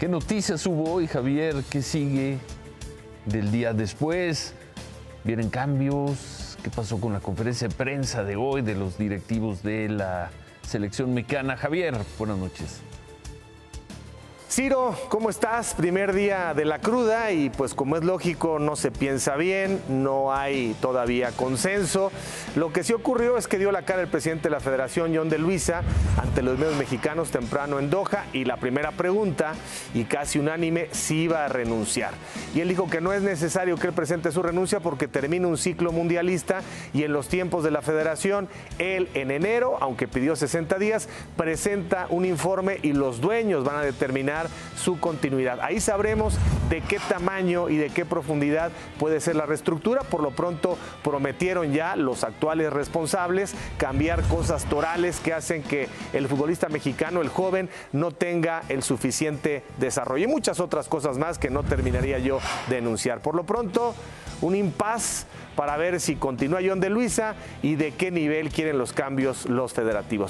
¿Qué noticias hubo hoy, Javier? ¿Qué sigue del día después? ¿Vienen cambios? ¿Qué pasó con la conferencia de prensa de hoy de los directivos de la selección mexicana? Javier, buenas noches. Ciro, ¿cómo estás? Primer día de la cruda y pues como es lógico no se piensa bien, no hay todavía consenso. Lo que sí ocurrió es que dio la cara el presidente de la Federación, John de Luisa, ante los medios mexicanos temprano en Doha y la primera pregunta, y casi unánime, si iba a renunciar. Y él dijo que no es necesario que él presente su renuncia porque termina un ciclo mundialista y en los tiempos de la Federación, él en enero, aunque pidió 60 días, presenta un informe y los dueños van a determinar su continuidad. Ahí sabremos de qué tamaño y de qué profundidad puede ser la reestructura. Por lo pronto prometieron ya los actuales responsables cambiar cosas torales que hacen que el futbolista mexicano, el joven, no tenga el suficiente desarrollo y muchas otras cosas más que no terminaría yo de enunciar. Por lo pronto, un impas para ver si continúa John de Luisa y de qué nivel quieren los cambios los federativos.